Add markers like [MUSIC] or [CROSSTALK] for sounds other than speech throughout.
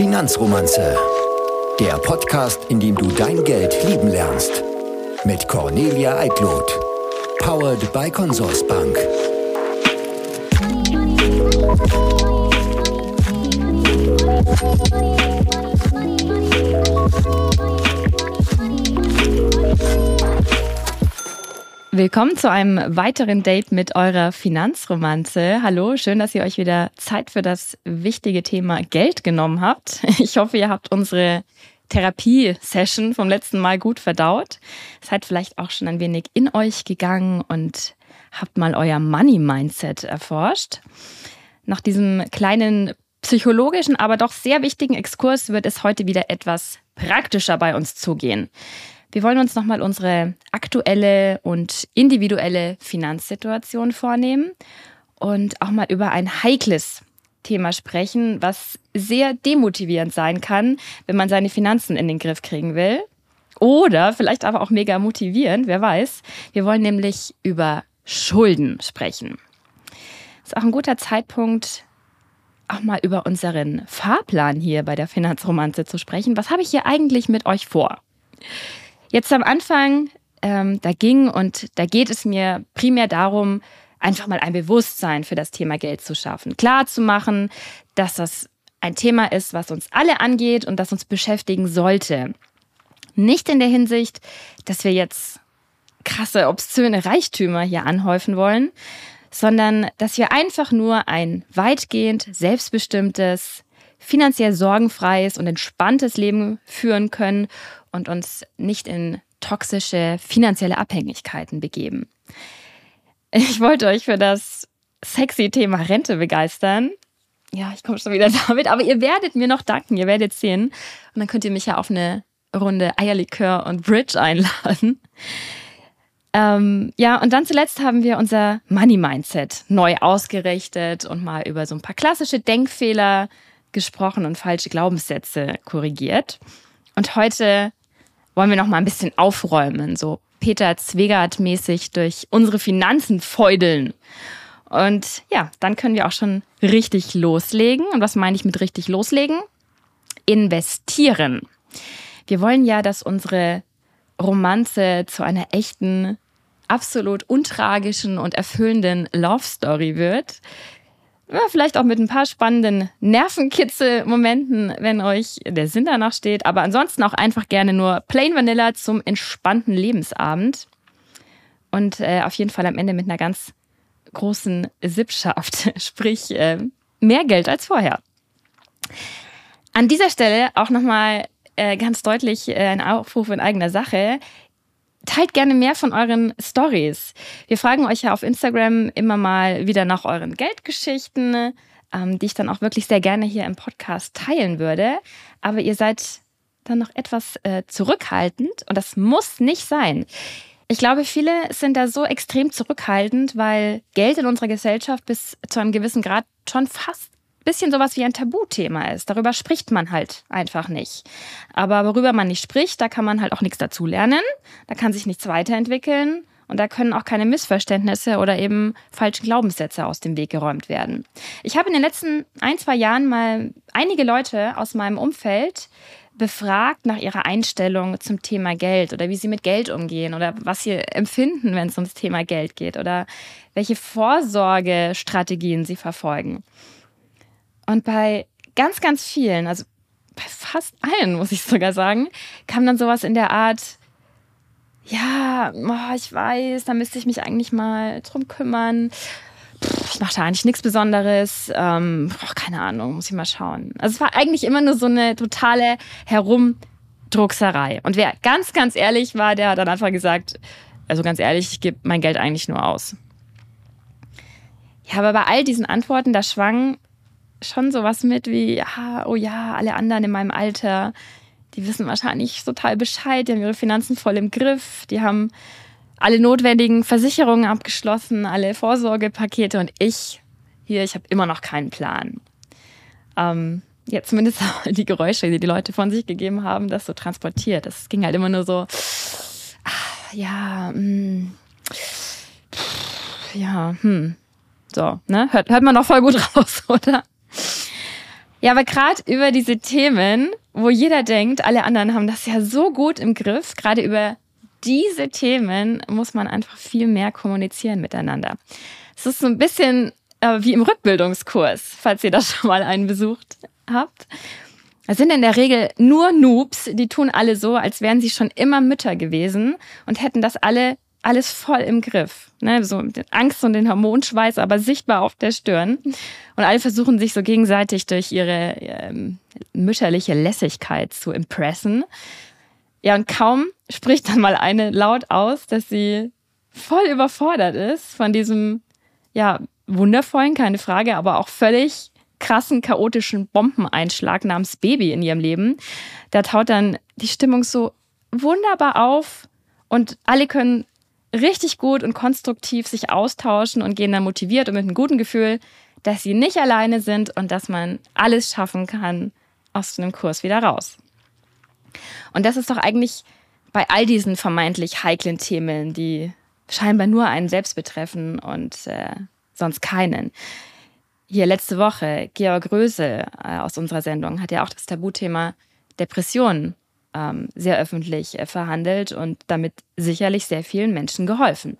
Finanzromanze. Der Podcast, in dem du dein Geld lieben lernst. Mit Cornelia Eitlot. Powered by Consorsbank. Willkommen zu einem weiteren Date mit eurer Finanzromanze. Hallo, schön, dass ihr euch wieder Zeit für das wichtige Thema Geld genommen habt. [LAUGHS] Ich hoffe, ihr habt unsere Therapiesession vom letzten Mal gut verdaut. Seid vielleicht auch schon ein wenig in euch gegangen und habt mal euer Money-Mindset erforscht. Nach diesem kleinen psychologischen, aber doch sehr wichtigen Exkurs wird es heute wieder etwas praktischer bei uns zugehen. Wir wollen uns nochmal unsere aktuelle und individuelle Finanzsituation vornehmen und auch mal über ein heikles Thema sprechen, was sehr demotivierend sein kann, wenn man seine Finanzen in den Griff kriegen will. Oder vielleicht aber auch mega motivierend, wer weiß. Wir wollen nämlich über Schulden sprechen. Ist auch ein guter Zeitpunkt, auch mal über unseren Fahrplan hier bei der Finanzromanze zu sprechen. Was habe ich hier eigentlich mit euch vor? Jetzt am Anfang, ähm, da ging und da geht es mir primär darum, einfach mal ein Bewusstsein für das Thema Geld zu schaffen. Klar zu machen, dass das ein Thema ist, was uns alle angeht und das uns beschäftigen sollte. Nicht in der Hinsicht, dass wir jetzt krasse, obszöne Reichtümer hier anhäufen wollen, sondern dass wir einfach nur ein weitgehend selbstbestimmtes, finanziell sorgenfreies und entspanntes Leben führen können und uns nicht in toxische finanzielle Abhängigkeiten begeben. Ich wollte euch für das sexy Thema Rente begeistern. Ja, ich komme schon wieder [LAUGHS] damit, aber ihr werdet mir noch danken, ihr werdet sehen. Und dann könnt ihr mich ja auf eine Runde Eierlikör und Bridge einladen. Ähm, ja, und dann zuletzt haben wir unser Money Mindset neu ausgerichtet und mal über so ein paar klassische Denkfehler gesprochen und falsche Glaubenssätze korrigiert. Und heute wollen wir noch mal ein bisschen aufräumen, so Peter Zwegert-mäßig durch unsere Finanzen feudeln. Und ja, dann können wir auch schon richtig loslegen. Und was meine ich mit richtig loslegen? Investieren. Wir wollen ja, dass unsere Romanze zu einer echten, absolut untragischen und erfüllenden Love Story wird, ja, vielleicht auch mit ein paar spannenden Nervenkitzel-Momenten, wenn euch der Sinn danach steht. Aber ansonsten auch einfach gerne nur Plain Vanilla zum entspannten Lebensabend. Und äh, auf jeden Fall am Ende mit einer ganz großen Sippschaft, [LAUGHS] sprich äh, mehr Geld als vorher. An dieser Stelle auch nochmal äh, ganz deutlich äh, ein Aufruf in eigener Sache teilt gerne mehr von euren Stories. Wir fragen euch ja auf Instagram immer mal wieder nach euren Geldgeschichten, ähm, die ich dann auch wirklich sehr gerne hier im Podcast teilen würde. Aber ihr seid dann noch etwas äh, zurückhaltend und das muss nicht sein. Ich glaube, viele sind da so extrem zurückhaltend, weil Geld in unserer Gesellschaft bis zu einem gewissen Grad schon fast bisschen sowas wie ein Tabuthema ist. Darüber spricht man halt einfach nicht. Aber worüber man nicht spricht, da kann man halt auch nichts dazu lernen, da kann sich nichts weiterentwickeln und da können auch keine Missverständnisse oder eben falsche Glaubenssätze aus dem Weg geräumt werden. Ich habe in den letzten ein, zwei Jahren mal einige Leute aus meinem Umfeld befragt nach ihrer Einstellung zum Thema Geld oder wie sie mit Geld umgehen oder was sie empfinden, wenn es ums Thema Geld geht oder welche Vorsorgestrategien sie verfolgen. Und bei ganz, ganz vielen, also bei fast allen, muss ich sogar sagen, kam dann sowas in der Art, ja, oh, ich weiß, da müsste ich mich eigentlich mal drum kümmern. Pff, ich mache da eigentlich nichts Besonderes. Ähm, oh, keine Ahnung, muss ich mal schauen. Also es war eigentlich immer nur so eine totale Herumdruckserei. Und wer ganz, ganz ehrlich war, der hat dann einfach gesagt, also ganz ehrlich, ich gebe mein Geld eigentlich nur aus. Ja, aber bei all diesen Antworten, da schwang schon sowas mit wie, ja, oh ja, alle anderen in meinem Alter, die wissen wahrscheinlich total Bescheid, die haben ihre Finanzen voll im Griff, die haben alle notwendigen Versicherungen abgeschlossen, alle Vorsorgepakete und ich hier, ich habe immer noch keinen Plan. Ähm, ja, zumindest [LAUGHS] die Geräusche, die die Leute von sich gegeben haben, das so transportiert. Das ging halt immer nur so, ach, ja, mh, hm, ja, hm. So, ne? Hört, hört man doch voll gut [LAUGHS] raus, oder? Ja, aber gerade über diese Themen, wo jeder denkt, alle anderen haben das ja so gut im Griff, gerade über diese Themen muss man einfach viel mehr kommunizieren miteinander. Es ist so ein bisschen äh, wie im Rückbildungskurs, falls ihr das [LAUGHS] schon mal einen besucht habt. Es sind in der Regel nur Noobs, die tun alle so, als wären sie schon immer Mütter gewesen und hätten das alle alles voll im Griff. Ne? So mit Angst und den Hormonschweiß, aber sichtbar auf der Stirn. Und alle versuchen sich so gegenseitig durch ihre ähm, mütterliche Lässigkeit zu impressen. Ja, und kaum spricht dann mal eine laut aus, dass sie voll überfordert ist von diesem, ja, wundervollen, keine Frage, aber auch völlig krassen, chaotischen Bombeneinschlag namens Baby in ihrem Leben. Da taut dann die Stimmung so wunderbar auf und alle können richtig gut und konstruktiv sich austauschen und gehen dann motiviert und mit einem guten Gefühl, dass sie nicht alleine sind und dass man alles schaffen kann aus einem Kurs wieder raus. Und das ist doch eigentlich bei all diesen vermeintlich heiklen Themen, die scheinbar nur einen selbst betreffen und äh, sonst keinen. Hier letzte Woche, Georg Rösel äh, aus unserer Sendung hat ja auch das Tabuthema Depressionen ähm, sehr öffentlich äh, verhandelt und damit sicherlich sehr vielen Menschen geholfen.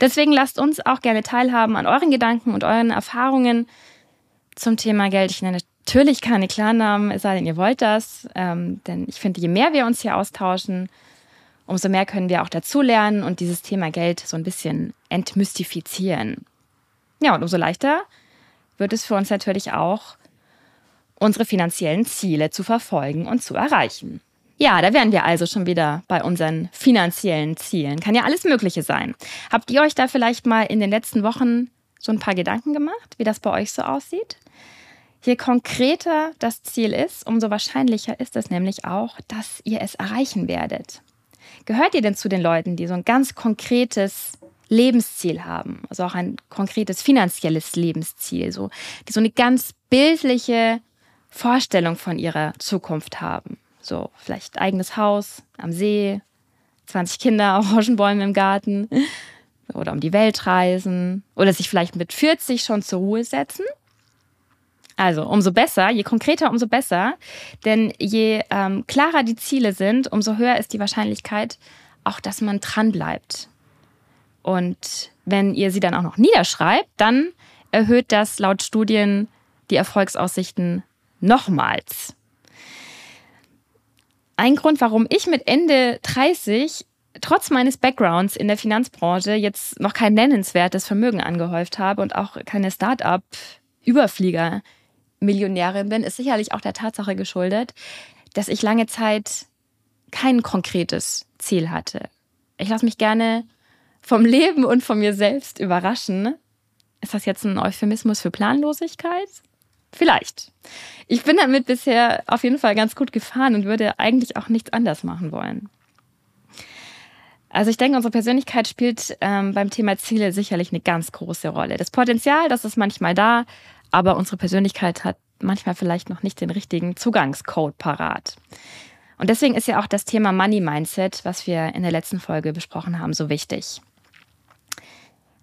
Deswegen lasst uns auch gerne teilhaben an euren Gedanken und euren Erfahrungen zum Thema Geld. Ich nenne natürlich keine Klarnamen, es sei denn, ihr wollt das. Ähm, denn ich finde, je mehr wir uns hier austauschen, umso mehr können wir auch dazulernen und dieses Thema Geld so ein bisschen entmystifizieren. Ja, und umso leichter wird es für uns natürlich auch, unsere finanziellen Ziele zu verfolgen und zu erreichen. Ja, da wären wir also schon wieder bei unseren finanziellen Zielen. Kann ja alles Mögliche sein. Habt ihr euch da vielleicht mal in den letzten Wochen so ein paar Gedanken gemacht, wie das bei euch so aussieht? Je konkreter das Ziel ist, umso wahrscheinlicher ist es nämlich auch, dass ihr es erreichen werdet. Gehört ihr denn zu den Leuten, die so ein ganz konkretes Lebensziel haben, also auch ein konkretes finanzielles Lebensziel, so, die so eine ganz bildliche Vorstellung von ihrer Zukunft haben. So, vielleicht eigenes Haus am See, 20 Kinder, [LAUGHS] Orangenbäume im Garten oder um die Welt reisen oder sich vielleicht mit 40 schon zur Ruhe setzen. Also umso besser, je konkreter, umso besser. Denn je ähm, klarer die Ziele sind, umso höher ist die Wahrscheinlichkeit auch, dass man dranbleibt. Und wenn ihr sie dann auch noch niederschreibt, dann erhöht das laut Studien die Erfolgsaussichten nochmals. Ein Grund, warum ich mit Ende 30 trotz meines Backgrounds in der Finanzbranche jetzt noch kein nennenswertes Vermögen angehäuft habe und auch keine Start-up-Überflieger-Millionärin bin, ist sicherlich auch der Tatsache geschuldet, dass ich lange Zeit kein konkretes Ziel hatte. Ich lasse mich gerne vom Leben und von mir selbst überraschen. Ist das jetzt ein Euphemismus für Planlosigkeit? Vielleicht. Ich bin damit bisher auf jeden Fall ganz gut gefahren und würde eigentlich auch nichts anders machen wollen. Also ich denke, unsere Persönlichkeit spielt ähm, beim Thema Ziele sicherlich eine ganz große Rolle. Das Potenzial, das ist manchmal da, aber unsere Persönlichkeit hat manchmal vielleicht noch nicht den richtigen Zugangscode parat. Und deswegen ist ja auch das Thema Money Mindset, was wir in der letzten Folge besprochen haben, so wichtig.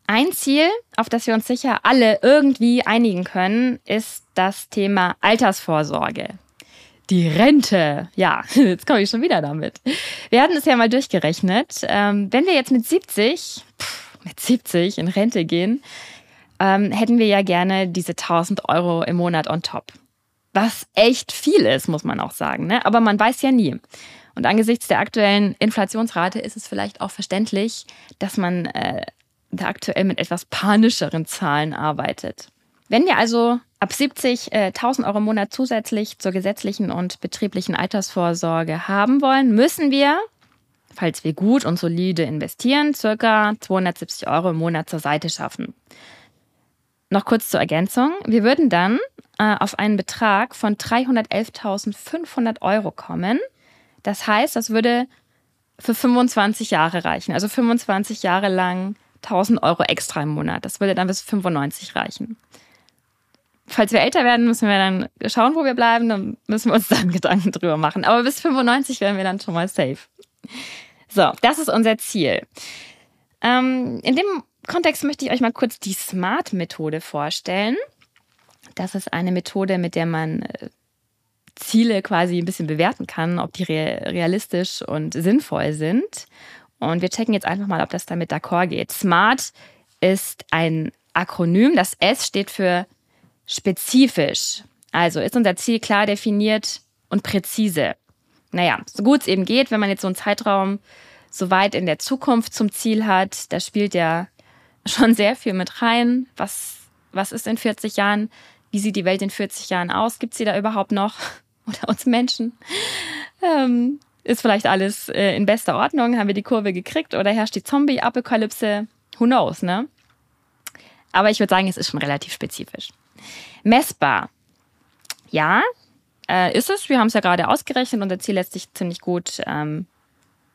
Ein Ziel, auf das wir uns sicher alle irgendwie einigen können, ist das Thema Altersvorsorge. Die Rente. Ja, [LAUGHS] jetzt komme ich schon wieder damit. Wir hatten es ja mal durchgerechnet. Ähm, wenn wir jetzt mit 70, mit 70 in Rente gehen, ähm, hätten wir ja gerne diese 1000 Euro im Monat on top. Was echt viel ist, muss man auch sagen. Ne? Aber man weiß ja nie. Und angesichts der aktuellen Inflationsrate ist es vielleicht auch verständlich, dass man äh, da aktuell mit etwas panischeren Zahlen arbeitet. Wenn wir also ab 70 äh, 1000 Euro im Monat zusätzlich zur gesetzlichen und betrieblichen Altersvorsorge haben wollen, müssen wir, falls wir gut und solide investieren, circa 270 Euro im Monat zur Seite schaffen. Noch kurz zur Ergänzung. Wir würden dann äh, auf einen Betrag von 311.500 Euro kommen. Das heißt, das würde für 25 Jahre reichen. Also 25 Jahre lang 1000 Euro extra im Monat. Das würde dann bis 95 reichen. Falls wir älter werden, müssen wir dann schauen, wo wir bleiben. Dann müssen wir uns dann [LAUGHS] Gedanken drüber machen. Aber bis 95 wären wir dann schon mal safe. So, das ist unser Ziel. Ähm, in dem Kontext möchte ich euch mal kurz die SMART-Methode vorstellen. Das ist eine Methode, mit der man äh, Ziele quasi ein bisschen bewerten kann, ob die realistisch und sinnvoll sind. Und wir checken jetzt einfach mal, ob das damit d'accord geht. SMART ist ein Akronym. Das S steht für spezifisch. Also ist unser Ziel klar definiert und präzise. Naja, so gut es eben geht, wenn man jetzt so einen Zeitraum so weit in der Zukunft zum Ziel hat, da spielt ja [LAUGHS] schon sehr viel mit rein. Was, was ist in 40 Jahren? Wie sieht die Welt in 40 Jahren aus? Gibt sie da überhaupt noch? [LAUGHS] Oder uns Menschen? Ähm, ist vielleicht alles äh, in bester Ordnung? Haben wir die Kurve gekriegt? Oder herrscht die Zombie-Apokalypse? Who knows, ne? Aber ich würde sagen, es ist schon relativ spezifisch. Messbar. Ja, äh, ist es. Wir haben es ja gerade ausgerechnet. Unser Ziel lässt sich ziemlich gut ähm,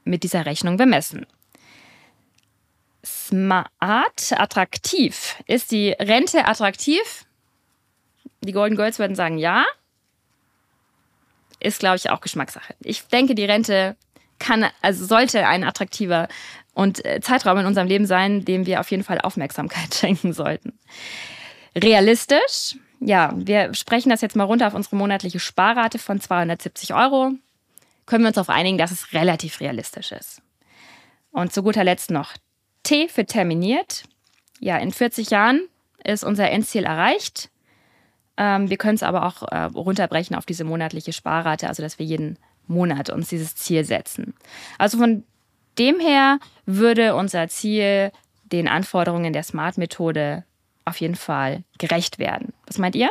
mit dieser Rechnung bemessen. Smart, attraktiv. Ist die Rente attraktiv? Die Golden Girls würden sagen ja. Ist, glaube ich, auch Geschmackssache. Ich denke, die Rente kann, also sollte ein attraktiver und äh, Zeitraum in unserem Leben sein, dem wir auf jeden Fall Aufmerksamkeit [LAUGHS] schenken sollten. Realistisch, ja, wir sprechen das jetzt mal runter auf unsere monatliche Sparrate von 270 Euro. Können wir uns darauf einigen, dass es relativ realistisch ist. Und zu guter Letzt noch T für terminiert. Ja, in 40 Jahren ist unser Endziel erreicht. Ähm, wir können es aber auch äh, runterbrechen auf diese monatliche Sparrate, also dass wir jeden Monat uns dieses Ziel setzen. Also von dem her würde unser Ziel den Anforderungen der Smart-Methode auf jeden Fall gerecht werden. Was meint ihr?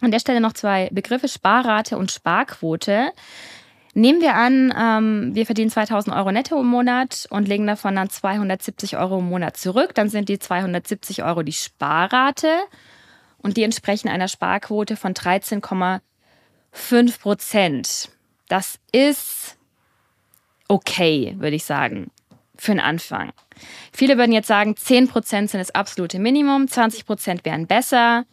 An der Stelle noch zwei Begriffe, Sparrate und Sparquote. Nehmen wir an, ähm, wir verdienen 2000 Euro netto im Monat und legen davon dann 270 Euro im Monat zurück. Dann sind die 270 Euro die Sparrate und die entsprechen einer Sparquote von 13,5 Prozent. Das ist okay, würde ich sagen, für den Anfang. Viele würden jetzt sagen, 10% sind das absolute Minimum, 20% wären besser,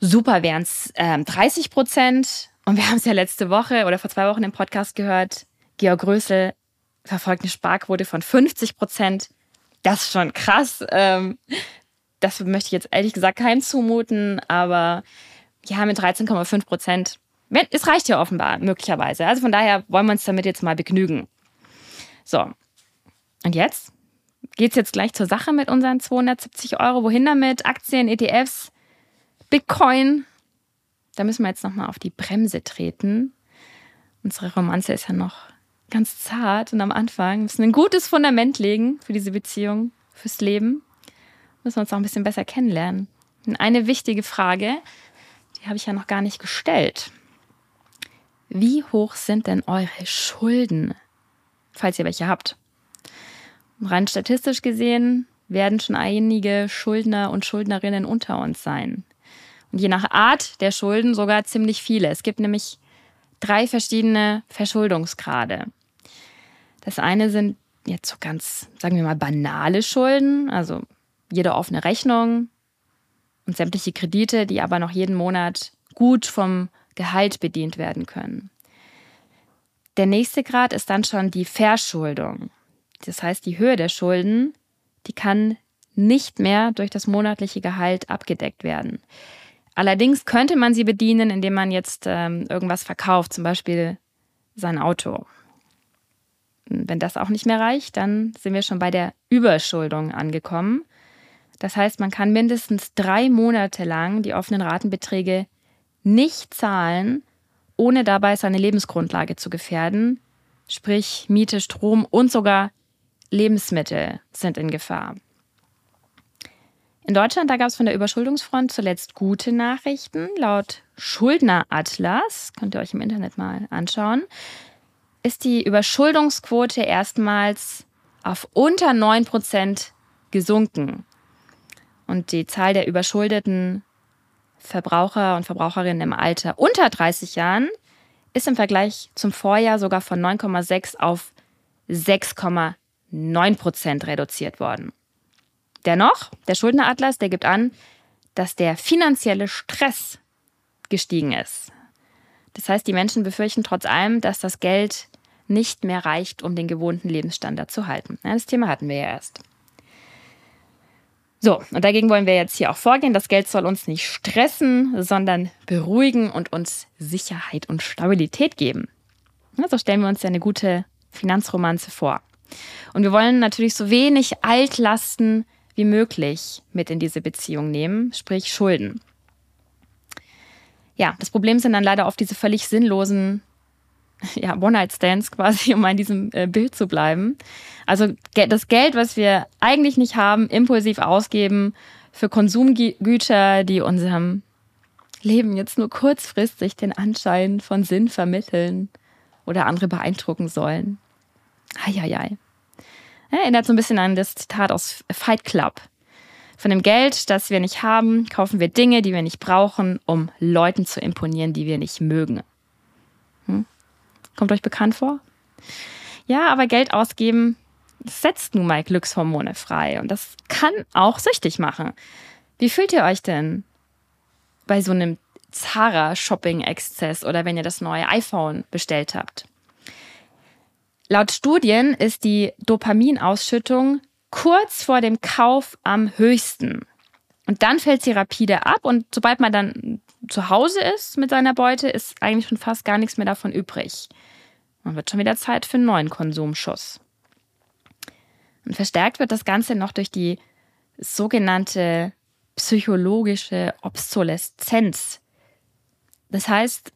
super wären es ähm, 30%. Und wir haben es ja letzte Woche oder vor zwei Wochen im Podcast gehört, Georg Grösel verfolgt eine Sparquote von 50% Das ist schon krass. Ähm, das möchte ich jetzt ehrlich gesagt keinem zumuten, aber ja, mit 13,5 Prozent, es reicht ja offenbar, möglicherweise. Also von daher wollen wir uns damit jetzt mal begnügen. So, und jetzt? Geht es jetzt gleich zur Sache mit unseren 270 Euro? Wohin damit? Aktien, ETFs, Bitcoin? Da müssen wir jetzt nochmal auf die Bremse treten. Unsere Romanze ist ja noch ganz zart und am Anfang. Wir müssen ein gutes Fundament legen für diese Beziehung, fürs Leben. Müssen wir uns auch ein bisschen besser kennenlernen. Und eine wichtige Frage, die habe ich ja noch gar nicht gestellt. Wie hoch sind denn eure Schulden, falls ihr welche habt? Rein statistisch gesehen werden schon einige Schuldner und Schuldnerinnen unter uns sein. Und je nach Art der Schulden sogar ziemlich viele. Es gibt nämlich drei verschiedene Verschuldungsgrade. Das eine sind jetzt so ganz, sagen wir mal, banale Schulden, also jede offene Rechnung und sämtliche Kredite, die aber noch jeden Monat gut vom Gehalt bedient werden können. Der nächste Grad ist dann schon die Verschuldung. Das heißt, die Höhe der Schulden, die kann nicht mehr durch das monatliche Gehalt abgedeckt werden. Allerdings könnte man sie bedienen, indem man jetzt ähm, irgendwas verkauft, zum Beispiel sein Auto. Wenn das auch nicht mehr reicht, dann sind wir schon bei der Überschuldung angekommen. Das heißt, man kann mindestens drei Monate lang die offenen Ratenbeträge nicht zahlen, ohne dabei seine Lebensgrundlage zu gefährden, sprich Miete, Strom und sogar Lebensmittel sind in Gefahr. In Deutschland, da gab es von der Überschuldungsfront zuletzt gute Nachrichten. Laut Schuldneratlas, könnt ihr euch im Internet mal anschauen, ist die Überschuldungsquote erstmals auf unter 9% gesunken. Und die Zahl der überschuldeten Verbraucher und Verbraucherinnen im Alter unter 30 Jahren ist im Vergleich zum Vorjahr sogar von 9,6 auf 6,9 9% reduziert worden. Dennoch, der Schuldneratlas, der gibt an, dass der finanzielle Stress gestiegen ist. Das heißt, die Menschen befürchten trotz allem, dass das Geld nicht mehr reicht, um den gewohnten Lebensstandard zu halten. Das Thema hatten wir ja erst. So, und dagegen wollen wir jetzt hier auch vorgehen. Das Geld soll uns nicht stressen, sondern beruhigen und uns Sicherheit und Stabilität geben. so stellen wir uns ja eine gute Finanzromanze vor. Und wir wollen natürlich so wenig Altlasten wie möglich mit in diese Beziehung nehmen, sprich Schulden. Ja, das Problem sind dann leider oft diese völlig sinnlosen [LAUGHS] ja, One-Night-Stands quasi, um an diesem äh, Bild zu bleiben. Also das Geld, was wir eigentlich nicht haben, impulsiv ausgeben für Konsumgüter, die unserem Leben jetzt nur kurzfristig den Anschein von Sinn vermitteln oder andere beeindrucken sollen. Eieiei. Erinnert so ein bisschen an das Zitat aus Fight Club. Von dem Geld, das wir nicht haben, kaufen wir Dinge, die wir nicht brauchen, um Leuten zu imponieren, die wir nicht mögen. Hm? Kommt euch bekannt vor? Ja, aber Geld ausgeben setzt nun mal Glückshormone frei und das kann auch süchtig machen. Wie fühlt ihr euch denn bei so einem Zara-Shopping-Exzess oder wenn ihr das neue iPhone bestellt habt? Laut Studien ist die Dopaminausschüttung kurz vor dem Kauf am höchsten. Und dann fällt sie rapide ab und sobald man dann zu Hause ist mit seiner Beute, ist eigentlich schon fast gar nichts mehr davon übrig. Man wird schon wieder Zeit für einen neuen Konsumschuss. Und verstärkt wird das Ganze noch durch die sogenannte psychologische Obsoleszenz. Das heißt,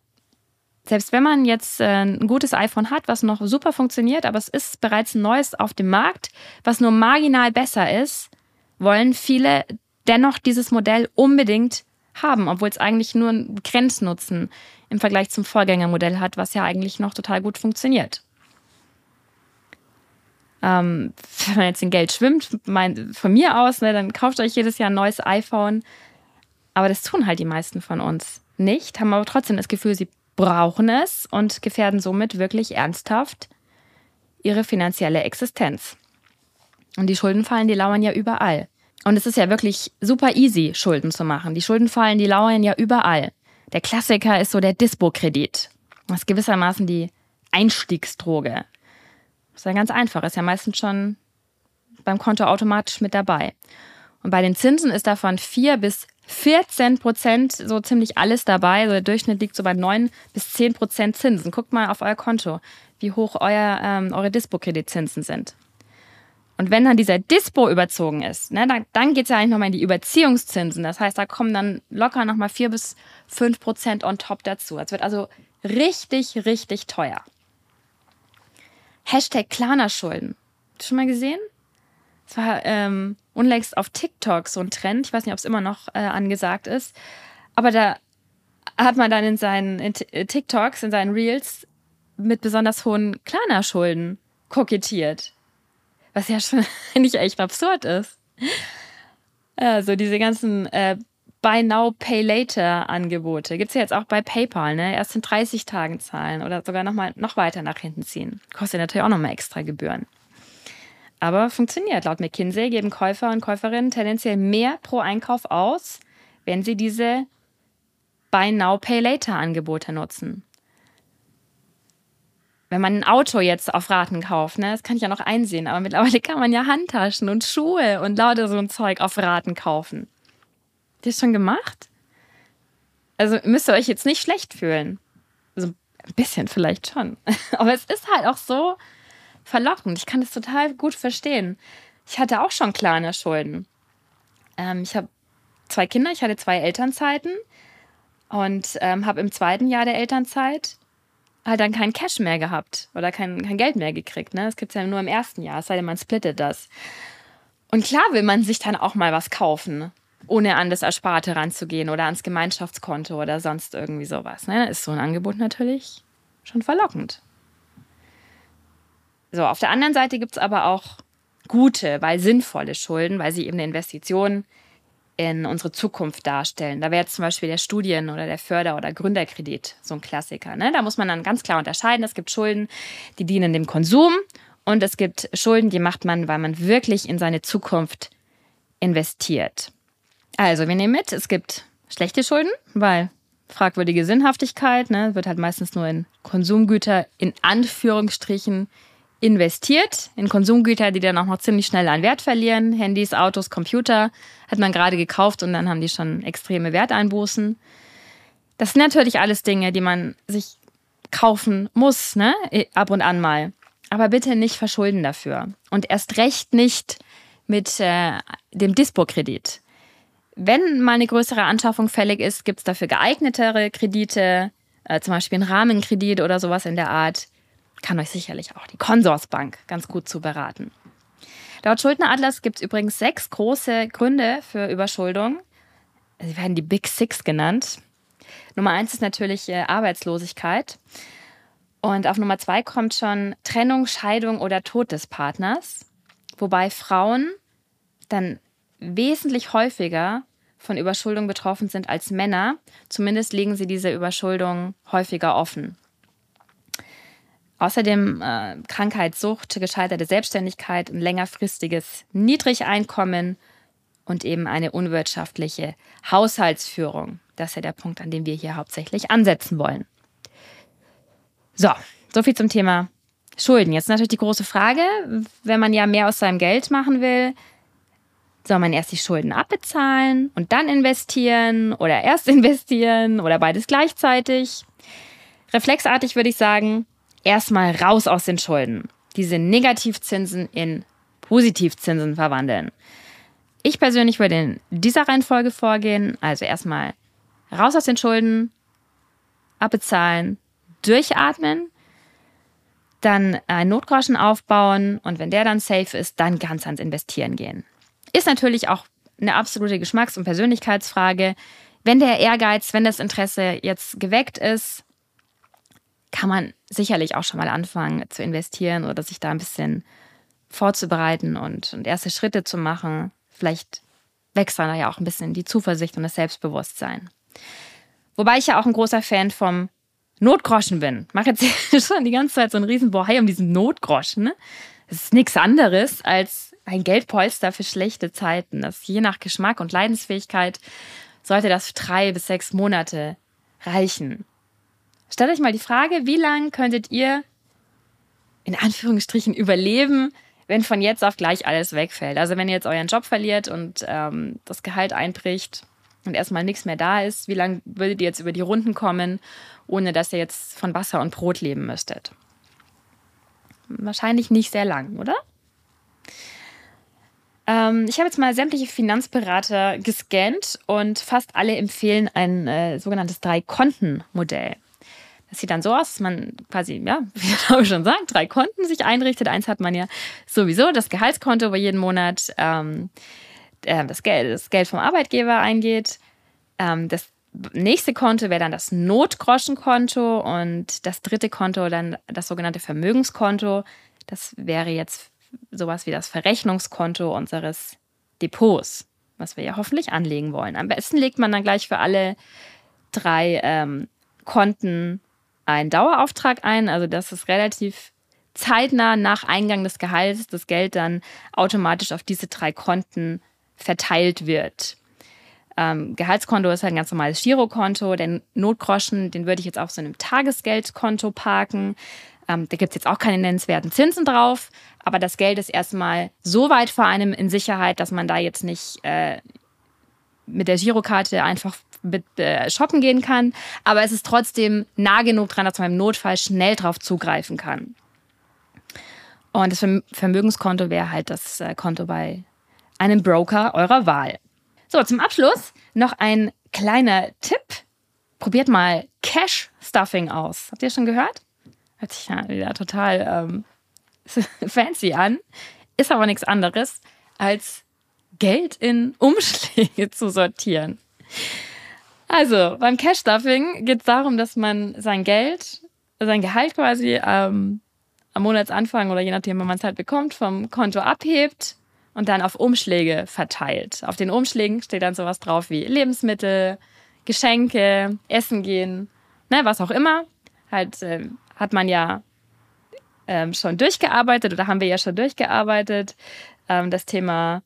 selbst wenn man jetzt äh, ein gutes iPhone hat, was noch super funktioniert, aber es ist bereits ein neues auf dem Markt, was nur marginal besser ist, wollen viele dennoch dieses Modell unbedingt haben, obwohl es eigentlich nur einen Grenznutzen im Vergleich zum Vorgängermodell hat, was ja eigentlich noch total gut funktioniert. Ähm, [LAUGHS] wenn man jetzt in Geld schwimmt, mein, von mir aus, ne, dann kauft euch jedes Jahr ein neues iPhone. Aber das tun halt die meisten von uns nicht, haben aber trotzdem das Gefühl, sie brauchen es und gefährden somit wirklich ernsthaft ihre finanzielle Existenz. Und die Schuldenfallen, die lauern ja überall. Und es ist ja wirklich super easy, Schulden zu machen. Die Schuldenfallen, die lauern ja überall. Der Klassiker ist so der Dispo-Kredit. Das ist gewissermaßen die Einstiegsdroge. Das ist ja ganz einfach, ist ja meistens schon beim Konto automatisch mit dabei. Und bei den Zinsen ist davon 4 bis 14 Prozent so ziemlich alles dabei. Also der Durchschnitt liegt so bei 9 bis 10 Prozent Zinsen. Guckt mal auf euer Konto, wie hoch euer, ähm, eure Dispo-Kreditzinsen sind. Und wenn dann dieser Dispo überzogen ist, ne, dann, dann geht es ja eigentlich nochmal in die Überziehungszinsen. Das heißt, da kommen dann locker nochmal 4 bis 5 Prozent on top dazu. Es wird also richtig, richtig teuer. Hashtag Klarna-Schulden. Schon mal gesehen? Es war ähm, unlängst auf TikTok so ein Trend. Ich weiß nicht, ob es immer noch äh, angesagt ist. Aber da hat man dann in seinen in äh, TikToks, in seinen Reels mit besonders hohen Klarna-Schulden kokettiert. Was ja schon [LAUGHS] eigentlich echt absurd ist. Also diese ganzen äh, Buy Now, Pay Later Angebote gibt es ja jetzt auch bei PayPal, ne? Erst in 30 Tagen zahlen oder sogar noch mal noch weiter nach hinten ziehen. Kostet natürlich auch nochmal extra Gebühren. Aber funktioniert. Laut McKinsey geben Käufer und Käuferinnen tendenziell mehr pro Einkauf aus, wenn sie diese Buy Now, Pay Later Angebote nutzen. Wenn man ein Auto jetzt auf Raten kauft, ne, das kann ich ja noch einsehen, aber mittlerweile kann man ja Handtaschen und Schuhe und lauter so ein Zeug auf Raten kaufen. Habt ihr das schon gemacht? Also müsst ihr euch jetzt nicht schlecht fühlen. Also ein bisschen vielleicht schon. [LAUGHS] Aber es ist halt auch so verlockend. Ich kann das total gut verstehen. Ich hatte auch schon kleine Schulden. Ähm, ich habe zwei Kinder, ich hatte zwei Elternzeiten und ähm, habe im zweiten Jahr der Elternzeit halt dann kein Cash mehr gehabt oder kein, kein Geld mehr gekriegt. Ne? Das gibt es ja nur im ersten Jahr, es sei denn, man splittet das. Und klar will man sich dann auch mal was kaufen ohne an das Ersparte ranzugehen oder ans Gemeinschaftskonto oder sonst irgendwie sowas. Ne? Ist so ein Angebot natürlich schon verlockend. So, auf der anderen Seite gibt es aber auch gute, weil sinnvolle Schulden, weil sie eben eine Investition in unsere Zukunft darstellen. Da wäre jetzt zum Beispiel der Studien- oder der Förder- oder Gründerkredit so ein Klassiker. Ne? Da muss man dann ganz klar unterscheiden. Es gibt Schulden, die dienen dem Konsum und es gibt Schulden, die macht man, weil man wirklich in seine Zukunft investiert. Also, wir nehmen mit, es gibt schlechte Schulden, weil fragwürdige Sinnhaftigkeit, ne, wird halt meistens nur in Konsumgüter in Anführungsstrichen investiert in Konsumgüter, die dann auch noch ziemlich schnell an Wert verlieren. Handys, Autos, Computer hat man gerade gekauft und dann haben die schon extreme Werteinbußen. Das sind natürlich alles Dinge, die man sich kaufen muss, ne? Ab und an mal. Aber bitte nicht verschulden dafür. Und erst recht nicht mit äh, dem Dispo-Kredit. Wenn mal eine größere Anschaffung fällig ist, gibt es dafür geeignetere Kredite, äh, zum Beispiel einen Rahmenkredit oder sowas in der Art. Kann euch sicherlich auch die Consorsbank ganz gut zu beraten. Laut Schuldneratlas gibt es übrigens sechs große Gründe für Überschuldung. Sie werden die Big Six genannt. Nummer eins ist natürlich äh, Arbeitslosigkeit. Und auf Nummer zwei kommt schon Trennung, Scheidung oder Tod des Partners. Wobei Frauen dann wesentlich häufiger von Überschuldung betroffen sind als Männer. Zumindest legen sie diese Überschuldung häufiger offen. Außerdem äh, Krankheit, Sucht, gescheiterte Selbstständigkeit, ein längerfristiges Niedrigeinkommen und eben eine unwirtschaftliche Haushaltsführung. Das ist ja der Punkt, an dem wir hier hauptsächlich ansetzen wollen. So, soviel zum Thema Schulden. Jetzt natürlich die große Frage, wenn man ja mehr aus seinem Geld machen will, soll man erst die Schulden abbezahlen und dann investieren oder erst [LAUGHS] investieren oder beides gleichzeitig? Reflexartig würde ich sagen, erstmal raus aus den Schulden. Diese Negativzinsen in Positivzinsen verwandeln. Ich persönlich würde in dieser Reihenfolge vorgehen. Also erstmal raus aus den Schulden, abbezahlen, durchatmen, dann einen Notgroschen aufbauen und wenn der dann safe ist, dann ganz ans Investieren gehen. Ist natürlich auch eine absolute Geschmacks- und Persönlichkeitsfrage. Wenn der Ehrgeiz, wenn das Interesse jetzt geweckt ist, kann man sicherlich auch schon mal anfangen zu investieren oder sich da ein bisschen vorzubereiten und, und erste Schritte zu machen. Vielleicht wächst dann da ja auch ein bisschen die Zuversicht und das Selbstbewusstsein. Wobei ich ja auch ein großer Fan vom Notgroschen bin. Ich mache jetzt [LAUGHS] schon die ganze Zeit so einen riesen Bohai um diesen Notgroschen. Ne? Das ist nichts anderes als ein Geldpolster für schlechte Zeiten. Das je nach Geschmack und Leidensfähigkeit sollte das drei bis sechs Monate reichen. Stellt euch mal die Frage, wie lange könntet ihr in Anführungsstrichen überleben, wenn von jetzt auf gleich alles wegfällt? Also wenn ihr jetzt euren Job verliert und ähm, das Gehalt einbricht und erstmal nichts mehr da ist, wie lange würdet ihr jetzt über die Runden kommen, ohne dass ihr jetzt von Wasser und Brot leben müsstet? Wahrscheinlich nicht sehr lang, oder? Ähm, ich habe jetzt mal sämtliche Finanzberater gescannt und fast alle empfehlen ein äh, sogenanntes Drei-Konten-Modell. Das sieht dann so aus, dass man quasi, ja, [LAUGHS] wie der Name schon sagt, drei Konten sich einrichtet. Eins hat man ja sowieso, das Gehaltskonto, wo jeden Monat ähm, äh, das, Geld, das Geld vom Arbeitgeber eingeht. Ähm, das nächste Konto wäre dann das Notgroschenkonto und das dritte Konto dann das sogenannte Vermögenskonto. Das wäre jetzt sowas wie das Verrechnungskonto unseres Depots, was wir ja hoffentlich anlegen wollen. Am besten legt man dann gleich für alle drei ähm, Konten einen Dauerauftrag ein. Also das ist relativ zeitnah nach Eingang des Gehalts das Geld dann automatisch auf diese drei Konten verteilt wird. Ähm, Gehaltskonto ist halt ein ganz normales Girokonto. Den Notgroschen, den würde ich jetzt auf so einem Tagesgeldkonto parken. Ähm, da gibt es jetzt auch keine nennenswerten Zinsen drauf. Aber das Geld ist erstmal so weit vor einem in Sicherheit, dass man da jetzt nicht äh, mit der Girokarte einfach mit, äh, shoppen gehen kann. Aber es ist trotzdem nah genug dran, dass man im Notfall schnell drauf zugreifen kann. Und das Vermögenskonto wäre halt das äh, Konto bei einem Broker eurer Wahl. So, zum Abschluss noch ein kleiner Tipp. Probiert mal Cash Stuffing aus. Habt ihr schon gehört? Hört sich ja wieder total ähm, [LAUGHS] fancy an. Ist aber nichts anderes, als Geld in Umschläge [LAUGHS] zu sortieren. Also, beim Cash Stuffing geht es darum, dass man sein Geld, sein Gehalt quasi ähm, am Monatsanfang oder je nachdem, wann man es halt bekommt, vom Konto abhebt und dann auf Umschläge verteilt. Auf den Umschlägen steht dann sowas drauf wie Lebensmittel, Geschenke, Essen gehen, ne, was auch immer. Halt äh, hat man ja ähm, schon durchgearbeitet oder haben wir ja schon durchgearbeitet. Ähm, das Thema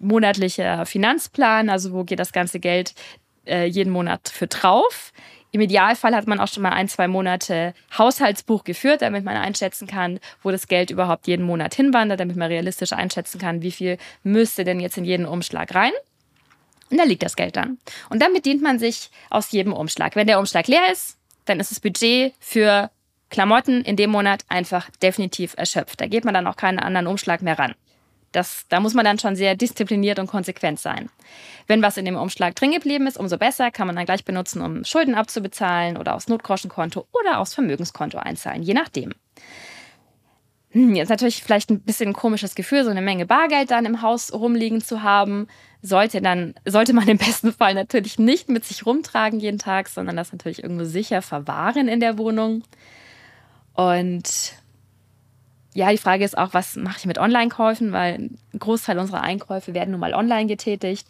monatlicher Finanzplan, also wo geht das ganze Geld äh, jeden Monat für drauf. Im Idealfall hat man auch schon mal ein, zwei Monate Haushaltsbuch geführt, damit man einschätzen kann, wo das Geld überhaupt jeden Monat hinwandert, damit man realistisch einschätzen kann, wie viel müsste denn jetzt in jeden Umschlag rein. Und da liegt das Geld dann. Und dann bedient man sich aus jedem Umschlag. Wenn der Umschlag leer ist, dann ist das Budget für Klamotten in dem Monat einfach definitiv erschöpft. Da geht man dann auch keinen anderen Umschlag mehr ran. Das, da muss man dann schon sehr diszipliniert und konsequent sein. Wenn was in dem Umschlag drin geblieben ist, umso besser, kann man dann gleich benutzen, um Schulden abzubezahlen oder aufs Notgroschenkonto oder aufs Vermögenskonto einzahlen, je nachdem. Hm, jetzt natürlich vielleicht ein bisschen ein komisches Gefühl, so eine Menge Bargeld dann im Haus rumliegen zu haben. Sollte dann, sollte man im besten Fall natürlich nicht mit sich rumtragen jeden Tag, sondern das natürlich irgendwo sicher verwahren in der Wohnung. Und ja, die Frage ist auch, was mache ich mit Online-Käufen, weil ein Großteil unserer Einkäufe werden nun mal online getätigt.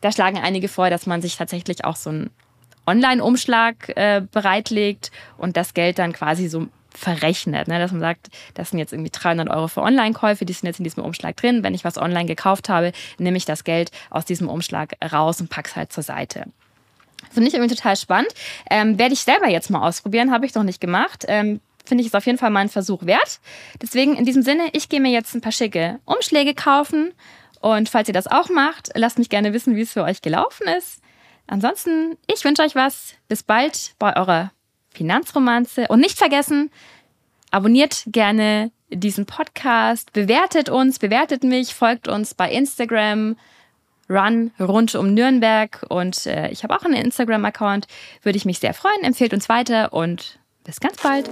Da schlagen einige vor, dass man sich tatsächlich auch so einen Online-Umschlag äh, bereitlegt und das Geld dann quasi so verrechnet, ne? dass man sagt, das sind jetzt irgendwie 300 Euro für Online-Käufe, die sind jetzt in diesem Umschlag drin. Wenn ich was online gekauft habe, nehme ich das Geld aus diesem Umschlag raus und packe es halt zur Seite. Finde ich irgendwie total spannend. Ähm, werde ich selber jetzt mal ausprobieren, habe ich noch nicht gemacht. Ähm, finde ich es auf jeden Fall mal ein Versuch wert. Deswegen in diesem Sinne, ich gehe mir jetzt ein paar schicke Umschläge kaufen. Und falls ihr das auch macht, lasst mich gerne wissen, wie es für euch gelaufen ist. Ansonsten, ich wünsche euch was. Bis bald bei eurer Finanzromanze. Und nicht vergessen, abonniert gerne diesen Podcast, bewertet uns, bewertet mich, folgt uns bei Instagram, Run rund um Nürnberg und äh, ich habe auch einen Instagram-Account. Würde ich mich sehr freuen. Empfehlt uns weiter und bis ganz bald.